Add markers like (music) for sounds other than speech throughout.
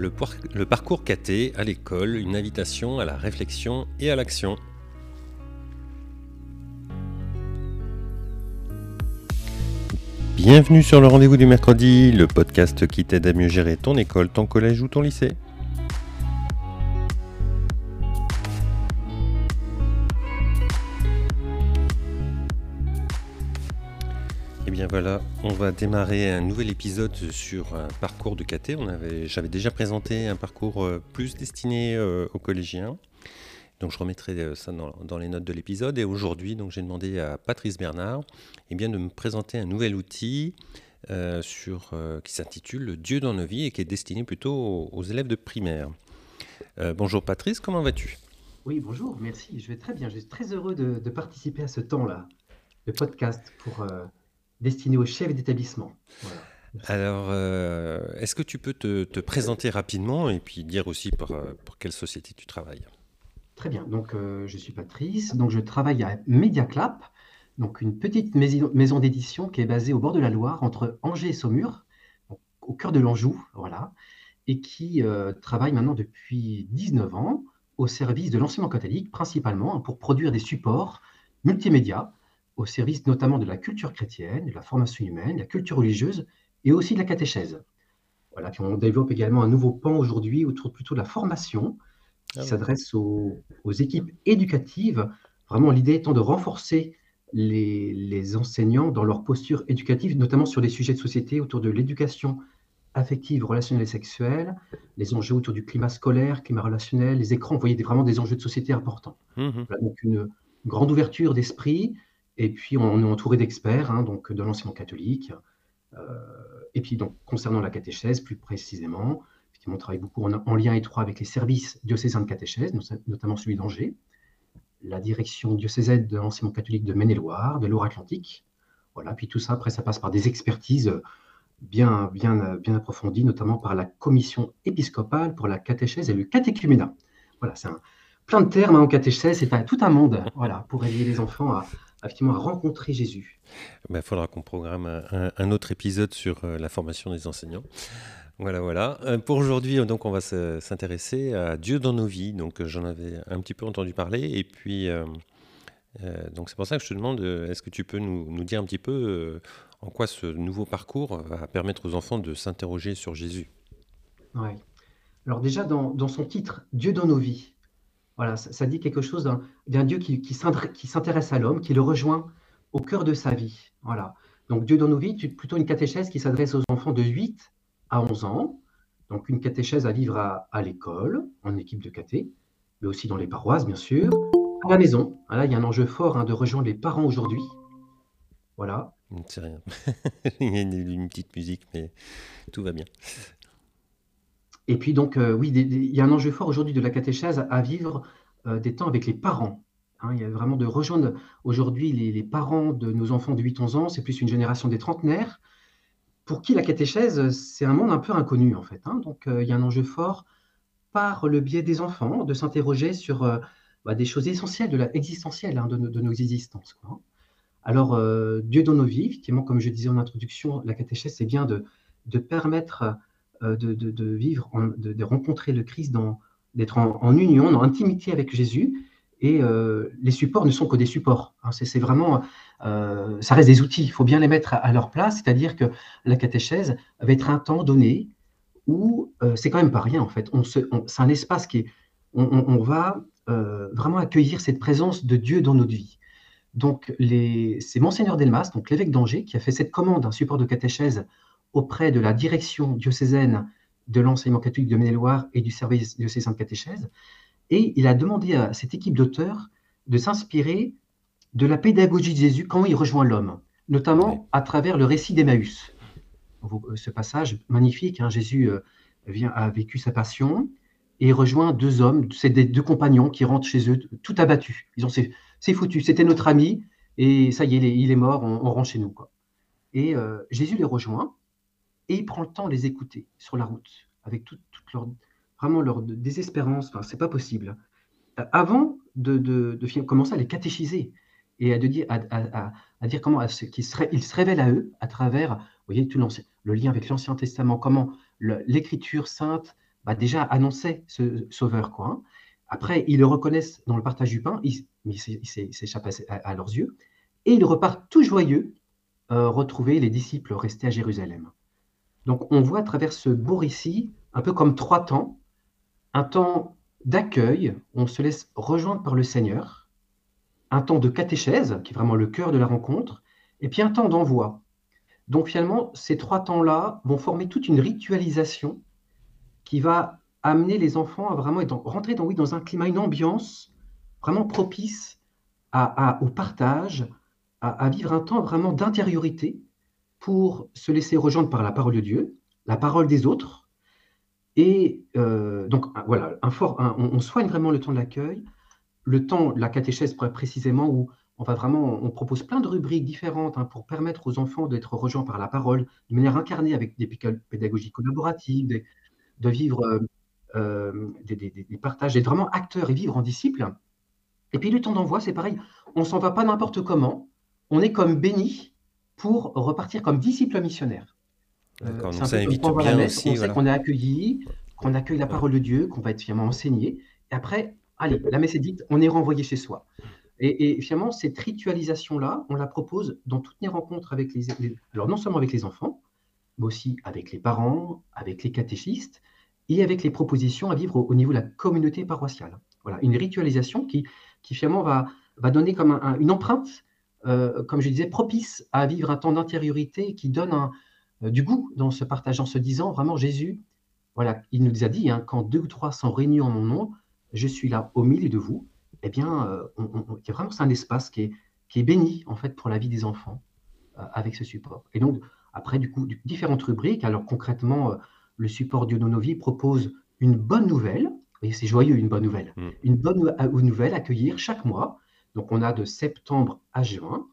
le, parcours caté à l'école, une invitation à la réflexion et à l'action. Bienvenue sur le rendez-vous du mercredi, le podcast qui t'aide à mieux gérer ton école, ton collège ou ton lycée. Va démarrer un nouvel épisode sur un parcours de KT. J'avais déjà présenté un parcours euh, plus destiné euh, aux collégiens. Donc je remettrai euh, ça dans, les notes de l'épisode. Et aujourd'hui, j'ai demandé à Patrice Bernard eh bien, de me présenter un nouvel outil sur, qui s'intitule Dieu dans nos vies et qui est destiné plutôt aux, élèves de primaire. bonjour Patrice, comment vas-tu? Oui, bonjour, merci. Je vais très bien. Je suis très heureux de, de participer à ce temps-là, le podcast pour destiné aux chefs d'établissement. Alors, euh, est-ce que tu peux te, présenter rapidement et puis dire aussi pour, euh, pour quelle société tu travailles? Très bien. Donc, euh, je suis Patrice. Donc, je travaille à Mediaclap, donc une petite maison, d'édition qui est basée au bord de la Loire, entre Angers et Saumur, au cœur de l'Anjou, voilà, et qui travaille maintenant depuis 19 ans au service de l'enseignement catholique, principalement hein, pour produire des supports multimédia au service notamment de la culture chrétienne, de la formation humaine, de la culture religieuse et aussi de la catéchèse. Voilà, puis on développe également un nouveau pan aujourd'hui autour plutôt de la formation qui ah s'adresse aux, équipes éducatives. Vraiment, l'idée étant de renforcer les, enseignants dans leur posture éducative, notamment sur des sujets de société autour de l'éducation affective, relationnelle et sexuelle, les enjeux autour du climat scolaire, climat relationnel, les écrans, vous voyez vraiment des enjeux de société importants. Mmh donc une grande ouverture d'esprit, et puis, on est entouré d'experts, hein, donc de l'enseignement catholique. Euh, et puis, donc, concernant la catéchèse, plus précisément, on travaille beaucoup en, lien étroit avec les services diocésains de catéchèse, notamment celui d'Angers, la direction diocésaine de l'enseignement catholique de Maine-et-Loire, de Loire-Atlantique. Voilà, puis tout ça, après, ça passe par des expertises bien, bien, bien approfondies, notamment par la commission épiscopale pour la catéchèse et le catéchuménat. Voilà, c'est plein de termes hein, en catéchèse, c'est tout un monde voilà, pour aider les enfants à, effectivement à rencontrer Jésus? Il ben, faudra qu'on programme un, autre épisode sur euh, la formation des enseignants. Voilà, voilà. Euh, pour aujourd'hui, euh, donc, on va s'intéresser à Dieu dans nos vies. Donc, j'en avais un petit peu entendu parler. Et puis, donc, c'est pour ça que je te demande, est-ce que tu peux nous, nous, dire un petit peu en quoi ce nouveau parcours va permettre aux enfants de s'interroger sur Jésus? Oui. Alors déjà, dans, dans, son titre, Dieu dans nos vies, voilà, ça, dit quelque chose d'un Dieu qui, s'intéresse à l'homme, qui le rejoint au cœur de sa vie. Voilà. Donc Dieu dans nos vies, plutôt une catéchèse qui s'adresse aux enfants de 8 à 11 ans. Donc une catéchèse à vivre à, l'école, en équipe de caté, mais aussi dans les paroisses, bien sûr, à la maison. Là, il y a un enjeu fort hein, de rejoindre les parents aujourd'hui. Voilà. C'est rien. (laughs) il y a une, petite musique, mais tout va bien. Et puis donc, euh, oui, il y a un enjeu fort aujourd'hui de la catéchèse à vivre euh, des temps avec les parents. Hein. il y a vraiment de rejoindre aujourd'hui les, parents de nos enfants de 8-11 ans, c'est plus une génération des trentenaires, pour qui la catéchèse, c'est un monde un peu inconnu en fait. Hein. donc, euh, il y a un enjeu fort par le biais des enfants de s'interroger sur bah, des choses essentielles, de la, existentielles hein, de, nos existences. Alors, Dieu dans nos vies, effectivement, comme je disais en introduction, la catéchèse, c'est bien de, de permettre euh, de, vivre, de, rencontrer le Christ, d'être en, union, en intimité avec Jésus. Et euh, les supports ne sont que des supports. Hein. c'est vraiment, euh, ça reste des outils. Il faut bien les mettre à, leur place. C'est-à-dire que la catéchèse va être un temps donné où c'est quand même pas rien en fait. On c'est un espace qui est, on, va vraiment accueillir cette présence de Dieu dans notre vie. Donc, c'est Monseigneur Delmas, donc l'évêque d'Angers, qui a fait cette commande, un support de catéchèse auprès de la direction diocésaine de l'enseignement catholique de Maine-et-Loire et du service diocésain de catéchèse. Et il a demandé à cette équipe d'auteurs de s'inspirer de la pédagogie de Jésus quand il rejoint l'homme, notamment à travers le récit d'Emmaüs. Euh, ce passage magnifique, hein, Jésus euh, vient, a vécu sa passion et rejoint deux hommes, c'est des deux compagnons qui rentrent chez eux tout abattus. Ils ont c'est foutu, c'était notre ami et ça y est, il est mort, on, rentre chez nous. Quoi. Et euh, Jésus les rejoint et il prend le temps de les écouter sur la route, avec toute, leur, vraiment leur désespérance. Enfin, c'est pas possible. Euh, avant de, commencer à les catéchiser et à, dire, comment se, il se révèle à eux à travers, vous voyez, tout le lien avec l'Ancien Testament, comment l'écriture sainte bah, déjà annonçaient ce sauveur. Hein. Après, ils le reconnaissent dans le partage du pain, mais il s'échappe à, leurs yeux, et ils repartent tout joyeux euh, retrouver les disciples restés à Jérusalem. Donc on voit à travers ce beau récit, un peu comme trois temps, un temps d'accueil, on se laisse rejoindre par le Seigneur, un temps de catéchèse, qui est vraiment le cœur de la rencontre, et puis un temps d'envoi. Donc finalement, ces trois temps-là vont former toute une ritualisation qui va amener les enfants à vraiment être, rentrer dans, dans un climat, une ambiance vraiment propice au partage, à, vivre un temps vraiment d'intériorité pour se laisser rejoindre par la parole de Dieu, la parole des autres. Et euh, donc voilà, on, soigne vraiment le temps de l'accueil, le temps, la catéchèse précisément, où on va vraiment, on propose plein de rubriques différentes hein, pour permettre aux enfants d'être rejoints par la parole de manière incarnée avec des pédagogies collaboratives, de vivre euh, euh, des, partages, d'être vraiment acteur et vivre en disciple. Et puis le temps d'envoi, c'est pareil. On s'en va pas n'importe comment. On est comme béni pour repartir comme disciple missionnaire. D'accord, donc ça invite bien aussi. On sait qu'on est accueilli, qu'on accueille la parole de Dieu, qu'on va être finalement enseigné. Et après, allez, la messe est dite, on est renvoyé chez soi. Et, finalement, cette ritualisation-là, on la propose dans toutes les rencontres avec les, alors non seulement avec les enfants, mais aussi avec les parents, avec les catéchistes, et avec les propositions à vivre au, niveau de la communauté paroissiale. Voilà, une ritualisation qui, qui finalement va, va donner comme une empreinte, euh, comme je disais, propice à vivre un temps d'intériorité qui donne un, euh, du goût dans ce partage, en se disant vraiment Jésus, voilà, il nous a dit, hein, quand deux ou trois sont réunis en mon nom, je suis là au milieu de vous. Eh bien, euh, vraiment c'est un espace qui est, qui est béni en fait pour la vie des enfants avec ce support. Et donc après, du coup, différentes rubriques. Alors concrètement, le support Diononovi propose une bonne nouvelle. C'est joyeux, une bonne nouvelle. Mm. Une bonne euh, nouvelle à accueillir chaque mois. Donc, on a de septembre à juin.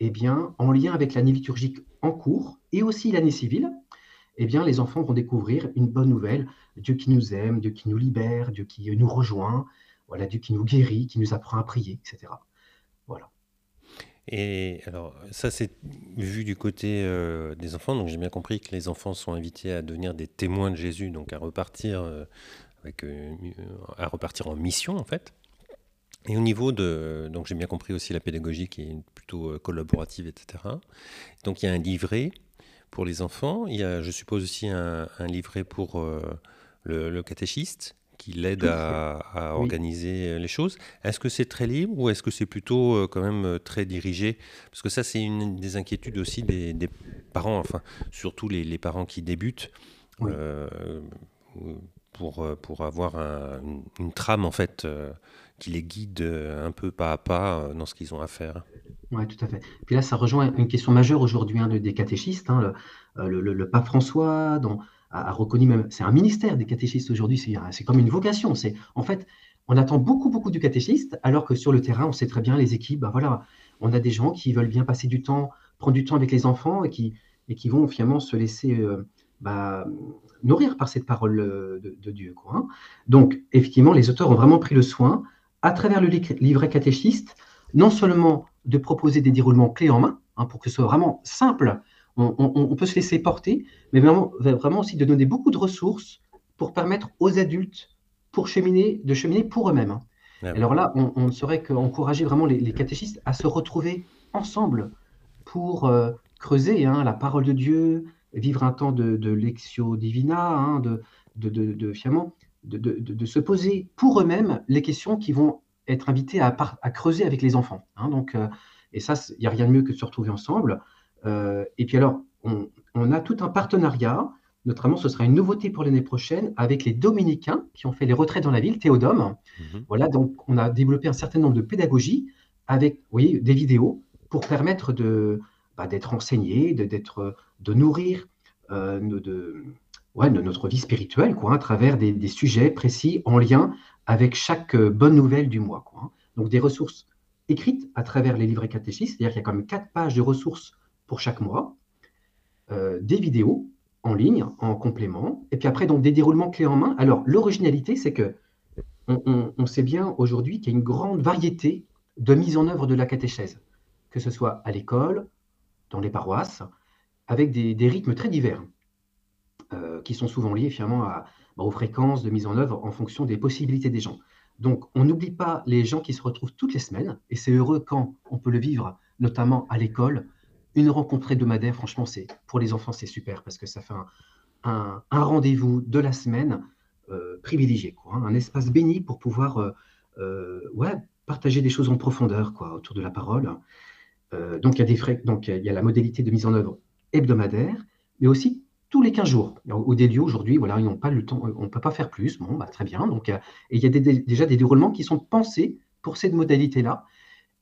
Eh bien, en lien avec l'année liturgique en cours et aussi l'année civile, eh bien, les enfants vont découvrir une bonne nouvelle. Dieu qui nous aime, Dieu qui nous libère, Dieu qui nous rejoint, voilà, Dieu qui nous guérit, qui nous apprend à prier, etc. Voilà. Et alors, ça, c'est vu du côté euh, des enfants. Donc, j'ai bien compris que les enfants sont invités à devenir des témoins de Jésus, donc à repartir, euh, avec, euh, à repartir en mission, en fait. Et au niveau de. Donc, j'ai bien compris aussi la pédagogie qui est plutôt collaborative, etc. Donc, il y a un livret pour les enfants. Il y a, je suppose, aussi un, livret pour le catéchiste qui l'aide à, organiser les choses. Est-ce que c'est très libre ou est-ce que c'est plutôt euh, quand même euh, très dirigé? Parce que ça, c'est une des inquiétudes aussi des, parents, enfin, surtout les, parents qui débutent. Euh, pour, pour avoir une, trame en fait qui les guide un peu pas à pas dans ce qu'ils ont à faire. Oui, tout à fait. Puis là, ça rejoint une question majeure aujourd'hui hein, des catéchistes. Hein, le, le, pape François, a, reconnu même, c'est un ministère des catéchistes aujourd'hui, c'est comme une vocation. C'est En fait, on attend beaucoup, beaucoup du catéchiste, alors que sur le terrain, on sait très bien, les équipes, bah voilà, on a des gens qui veulent bien passer du temps, prendre du temps avec les enfants et qui, et qui vont finalement se laisser euh, bah, nourrir par cette parole euh, de, Dieu. Hein. Donc, effectivement, les auteurs ont vraiment pris le soin, à travers le livret catéchiste, non seulement de proposer des déroulements clés en main, hein, pour que ce soit vraiment simple on, peut se laisser porter, mais vraiment, vraiment aussi de donner beaucoup de ressources pour permettre aux adultes pour cheminer, de cheminer pour eux-mêmes. Hein. Alors là, on, ne saurait qu'encourager vraiment les, catéchistes à se retrouver ensemble pour euh, creuser hein, la parole de Dieu, vivre un temps de, de lectio divina, de, de, de, de, se poser pour eux-mêmes les questions qui vont être invités à, à creuser avec les enfants. donc, euh, et ça, il n'y a rien de mieux que de se retrouver ensemble. Euh, et puis alors, on, a tout un partenariat, notamment ce sera une nouveauté pour l'année prochaine, avec les dominicains qui ont fait les retraites dans la ville, Théodome. Mhm. Voilà, donc on a développé un certain nombre de pédagogies avec des vidéos pour permettre de, bah, d'être enseigné, de, d'être, de nourrir euh, de, ouais, de notre vie spirituelle quoi, à travers des, sujets précis en lien avec chaque euh, bonne nouvelle du mois. Hein. Donc des ressources écrites à travers les livrets catéchistes, c'est-à-dire qu'il y a quand même quatre pages de ressources pour chaque mois, euh, des vidéos en ligne, en complément, et puis après, donc des déroulements clés en main. Alors, l'originalité, c'est que on, sait bien aujourd'hui qu'il y a une grande variété de mise en œuvre de la catéchèse, que ce soit à l'école, dans les paroisses, avec des, rythmes très divers, euh, qui sont souvent liés finalement bah, aux fréquences de mise en œuvre en fonction des possibilités des gens. Donc, on n'oublie pas les gens qui se retrouvent toutes les semaines, et c'est heureux quand on peut le vivre, notamment à l'école. Une rencontre hebdomadaire, franchement, c'est pour les enfants, c'est super parce que ça fait un, rendez-vous de la semaine euh, privilégié, quoi, hein, un espace béni pour pouvoir euh, ouais, partager des choses en profondeur quoi, autour de la parole. donc, il y, a des donc, il y a la modalité de mise en œuvre hebdomadaire, mais aussi tous les 15 jours. Au lieux aujourd'hui, voilà, ils n'ont pas le temps, on ne peut pas faire plus. Bon, bah, très bien. Donc, et il y a déjà des déroulements qui sont pensés pour cette modalité-là.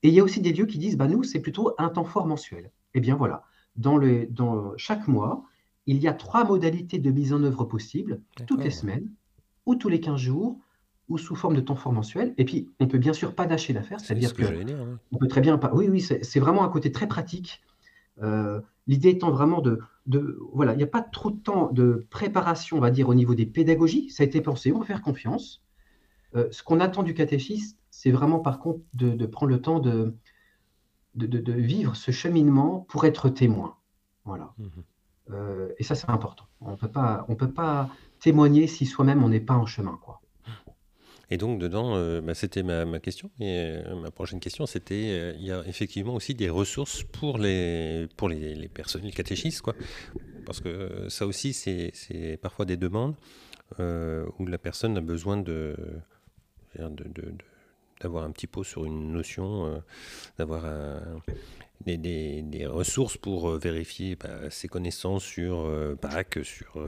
Et il y a aussi des lieux qui disent, bah, nous, c'est plutôt un temps fort mensuel. Eh bien, voilà. Dans, le, dans chaque mois, il y a trois modalités de mise en œuvre possibles, toutes les semaines, ou tous les 15 jours, ou sous forme de temps fort mensuel. Et puis, on peut bien sûr pas lâcher l'affaire, c'est-à-dire que, on peut très bien pas. Oui, oui, c'est vraiment un côté très pratique. Euh, l'idée étant vraiment de, de voilà, il n'y a pas trop de temps de préparation, on va dire, au niveau des pédagogies. Ça a été pensé, on va faire confiance. Euh, ce qu'on attend du catéchiste, c'est vraiment par contre de, prendre le temps de, de, vivre ce cheminement pour être témoin. Voilà. Mmh euh, et ça, c'est important. On peut pas, on peut pas témoigner si soi-même on n'est pas en chemin, quoi. Et donc, dedans, euh, bah, c'était ma, question. Et euh, ma prochaine question, c'était euh, il y a effectivement aussi des ressources pour les, pour les, personnes, les catéchistes, quoi. Parce que ça aussi, c'est parfois des demandes où la personne a besoin de, d'avoir un petit pot sur une notion, d'avoir des, des, des, ressources pour vérifier bah, ses connaissances sur euh, sur,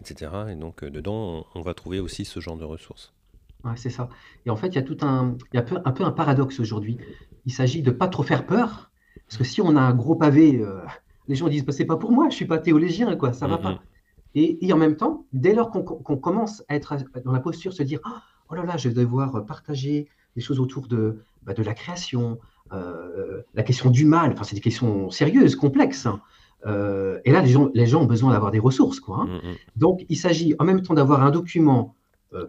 etc. Et donc, dedans, on, va trouver aussi ce genre de ressources. Ouais, c'est ça. Et en fait, il y a tout un, il y a un peu un paradoxe aujourd'hui. Il s'agit de pas trop faire peur, parce que si on a un gros pavé, euh, les gens disent bah, c'est pas pour moi, je suis pas théologien, quoi, ça va pas. Et, en même temps, dès lors qu'on commence à être dans la posture, se dire oh là là, je vais devoir partager des choses autour de, bah, de la création, euh, la question du mal, enfin c'est des questions sérieuses, complexes. Hein. Euh, et là, les gens, les gens ont besoin d'avoir des ressources, quoi. Hein. Donc, il s'agit en même temps d'avoir un document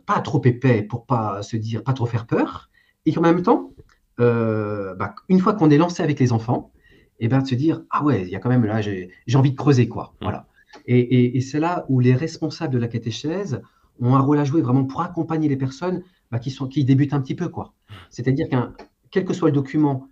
pas trop épais pour pas se dire, pas trop faire peur, et en même temps, euh, bah, une fois qu'on est lancé avec les enfants, et eh ben, de se dire, ah ouais, il y a quand même là, j'ai envie de creuser, quoi. Mmh. Voilà. Et, c'est là où les responsables de la catéchèse ont un rôle à jouer vraiment pour accompagner les personnes bah, qui, sont, qui débutent un petit peu, quoi. C'est-à-dire qu'un quel que soit le document,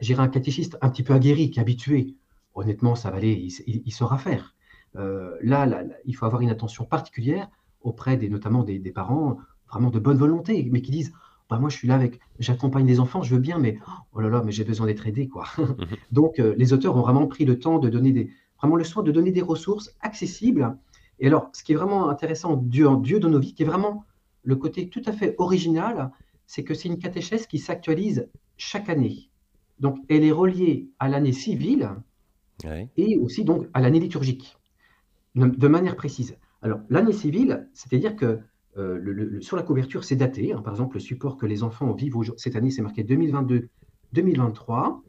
j'irai un catéchiste un petit peu aguerri, qui est habitué, honnêtement, ça va aller, il, saura faire. Euh, là, là, il faut avoir une attention particulière auprès des, notamment des, parents vraiment de bonne volonté, mais qui disent bah, Moi, je suis là avec, j'accompagne les enfants, je veux bien, mais oh là là, mais j'ai besoin d'être aidé. Quoi. Mhm. (laughs) Donc, euh, les auteurs ont vraiment pris le temps de donner des, vraiment le soin de donner des ressources accessibles. Et alors, ce qui est vraiment intéressant Dieu, en Dieu de nos vies, qui est vraiment le côté tout à fait original, c'est que c'est une catéchèse qui s'actualise chaque année. Donc, elle est reliée à l'année civile et aussi donc à l'année liturgique, de manière précise. Alors, l'année civile, c'est-à-dire que euh, sur la couverture, c'est daté. Hein. par exemple, le support que les enfants vivent cette année, c'est marqué 2022-2023.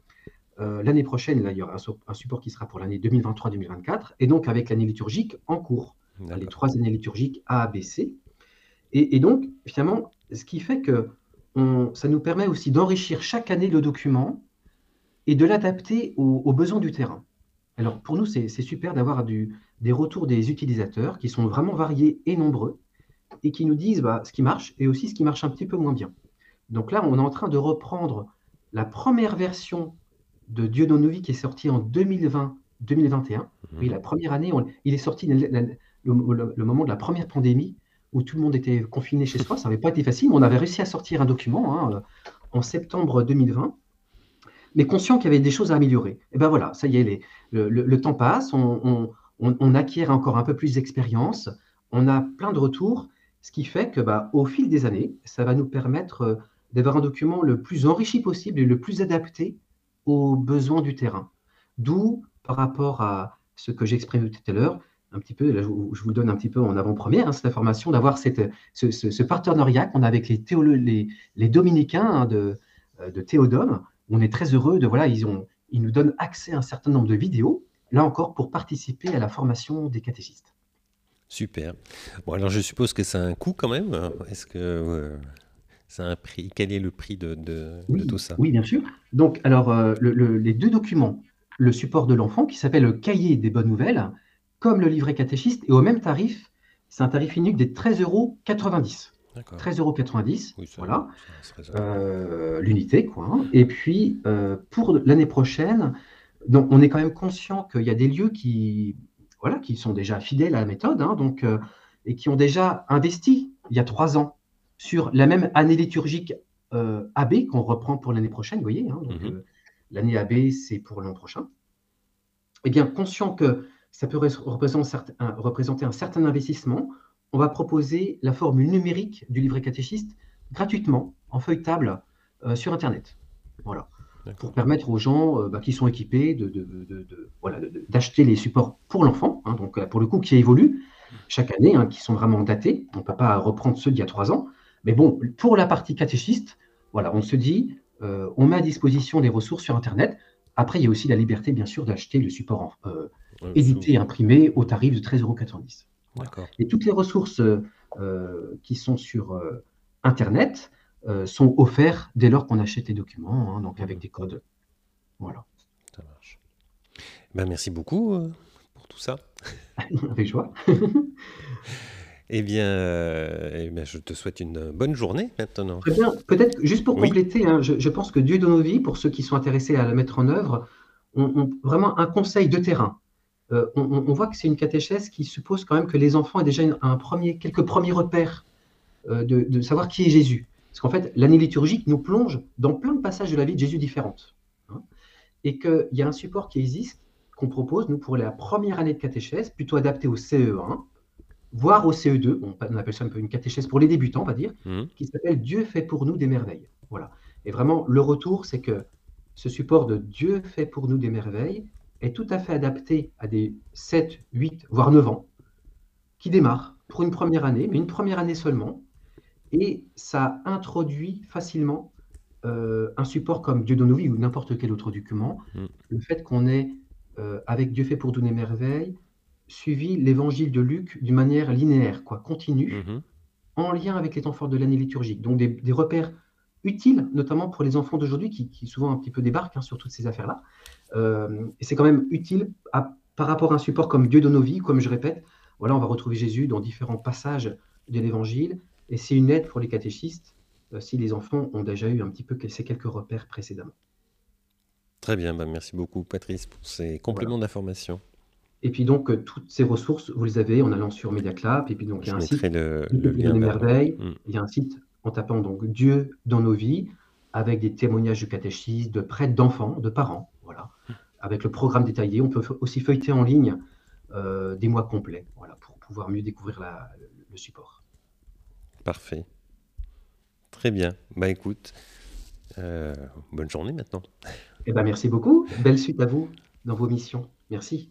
Euh, l'année prochaine, là, il y aura un, support qui sera pour l'année 2023-2024, et donc avec l'année liturgique en cours, les trois années liturgiques A, B, C. Et, donc, finalement, ce qui fait que ça nous permet aussi d'enrichir chaque année le document et de l'adapter aux besoins du terrain. Alors, pour nous, c'est super d'avoir des retours des utilisateurs qui sont vraiment variés et nombreux et qui nous disent bah, ce qui marche et aussi ce qui marche un petit peu moins bien. Donc là, on est en train de reprendre la première version de Dieu dans nos vies qui est sortie en 2020-2021. Mhm. Oui, la première année, il est sorti le, moment de la première pandémie où tout le monde était confiné chez soi. Ça n'avait pas été facile, mais on avait réussi à sortir un document hein, en septembre 2020 mais conscient qu'il y avait des choses à améliorer. Et ben voilà, ça y est, le, temps passe, on, acquiert encore un peu plus d'expérience, on a plein de retours, ce qui fait que bah, au fil des années, ça va nous permettre euh, d'avoir un document le plus enrichi possible et le plus adapté aux besoins du terrain. D'où, par rapport à ce que j'exprimais tout à l'heure, un petit peu, je, vous donne un petit peu en avant-première hein, cette information, d'avoir ce, partenariat qu'on a avec les, dominicains hein, euh, de Théodome, on est très heureux de voilà, ils, ont, ils nous donnent accès à un certain nombre de vidéos, là encore pour participer à la formation des catéchistes. Super. Bon, alors je suppose que ça a un coût quand même. Est-ce que euh, ça a un prix? Quel est le prix de, tout ça? Oui, bien sûr. Donc, alors, euh, les deux documents, le support de l'enfant qui s'appelle le cahier des bonnes nouvelles, comme le livret catéchiste, et au même tarif, c'est un tarif unique des 13,90 euros. 13,90 euros, voilà, euh, l'unité, quoi. Hein. Et puis, euh, pour l'année prochaine, donc, on est quand même conscient qu'il y a des lieux qui, voilà, qui sont déjà fidèles à la méthode, hein, donc, euh, et qui ont déjà investi il y a trois ans sur la même année liturgique AB qu'on reprend pour l'année prochaine, vous voyez. Hein, mhm. l'année AB, c'est pour l'an prochain. Eh bien, conscient que ça peut représenter un certain investissement, on va proposer la formule numérique du livret catéchiste gratuitement, en feuilletable, euh, sur Internet. Voilà. Pour permettre aux gens euh, bah, qui sont équipés d'acheter les supports pour l'enfant, hein, donc pour le coup qui évoluent chaque année, hein, qui sont vraiment datés. On ne peut pas reprendre ceux d'il y a trois ans. Mais bon, pour la partie catéchiste, voilà, on se dit, euh, on met à disposition des ressources sur Internet. Après, il y a aussi la liberté, bien sûr, d'acheter le support édité et imprimé au tarif de 13,90 euros. Et toutes les ressources euh, qui sont sur euh, Internet euh, sont offertes dès lors qu'on achète les documents, hein, donc avec des codes. Voilà. Ça marche. Ben, merci beaucoup pour tout ça. (laughs) avec joie. (laughs) Eh bien, eh bien, je te souhaite une bonne journée maintenant. Très bien. Peut-être juste pour compléter, hein, je, pense que Dieu dans nos vies, pour ceux qui sont intéressés à la mettre en œuvre, ont vraiment un conseil de terrain. Euh, on, voit que c'est une catéchèse qui suppose quand même que les enfants aient déjà un premier, quelques premiers repères euh, de, savoir qui est Jésus. Parce qu'en fait, l'année liturgique nous plonge dans plein de passages de la vie de Jésus différentes. Hein. et qu'il y a un support qui existe, qu'on propose, nous, pour la première année de catéchèse, plutôt adapté au CE1, voire au CE2, on, appelle ça un peu une catéchèse pour les débutants, on va dire, mmh. qui s'appelle Dieu fait pour nous des merveilles. Voilà. Et vraiment, le retour, c'est que ce support de Dieu fait pour nous des merveilles, est tout à fait adapté à des 7, 8, voire 9 ans, qui démarrent pour une première année, mais une première année seulement. Et ça introduit facilement euh, un support comme Dieu de nos vies ou n'importe quel autre document. Mm. Le fait qu'on ait, euh, avec Dieu fait pour donner merveilles, suivi l'évangile de Luc d'une manière linéaire, quoi, continue, mm-hmm. en lien avec les temps forts de l'année liturgique. Donc des, des repères utile, notamment pour les enfants d'aujourd'hui qui, souvent un petit peu débarquent hein, sur toutes ces affaires-là. Euh, et c'est quand même utile par rapport à un support comme Dieu de nos vies, comme je répète. Voilà, on va retrouver Jésus dans différents passages de l'Évangile, et c'est une aide pour les catéchistes euh, si les enfants ont déjà eu un petit peu ces quelques repères précédemment. Très bien, bah, merci beaucoup Patrice pour ces compléments d'information. Et puis donc, euh, toutes ces ressources, vous les avez en allant sur MediaClap. Et puis donc, il y a un site, le, lien merveilles. Il y a un site en tapant donc Dieu dans nos vies, avec des témoignages de catéchistes, de prêtres, d'enfants, de parents, voilà, avec le programme détaillé. On peut aussi feuilleter en ligne euh, des mois complets, voilà, pour pouvoir mieux découvrir le support. Parfait. Très bien. Bah écoute, euh, bonne journée maintenant. Eh ben merci beaucoup. Belle suite à vous dans vos missions. Merci.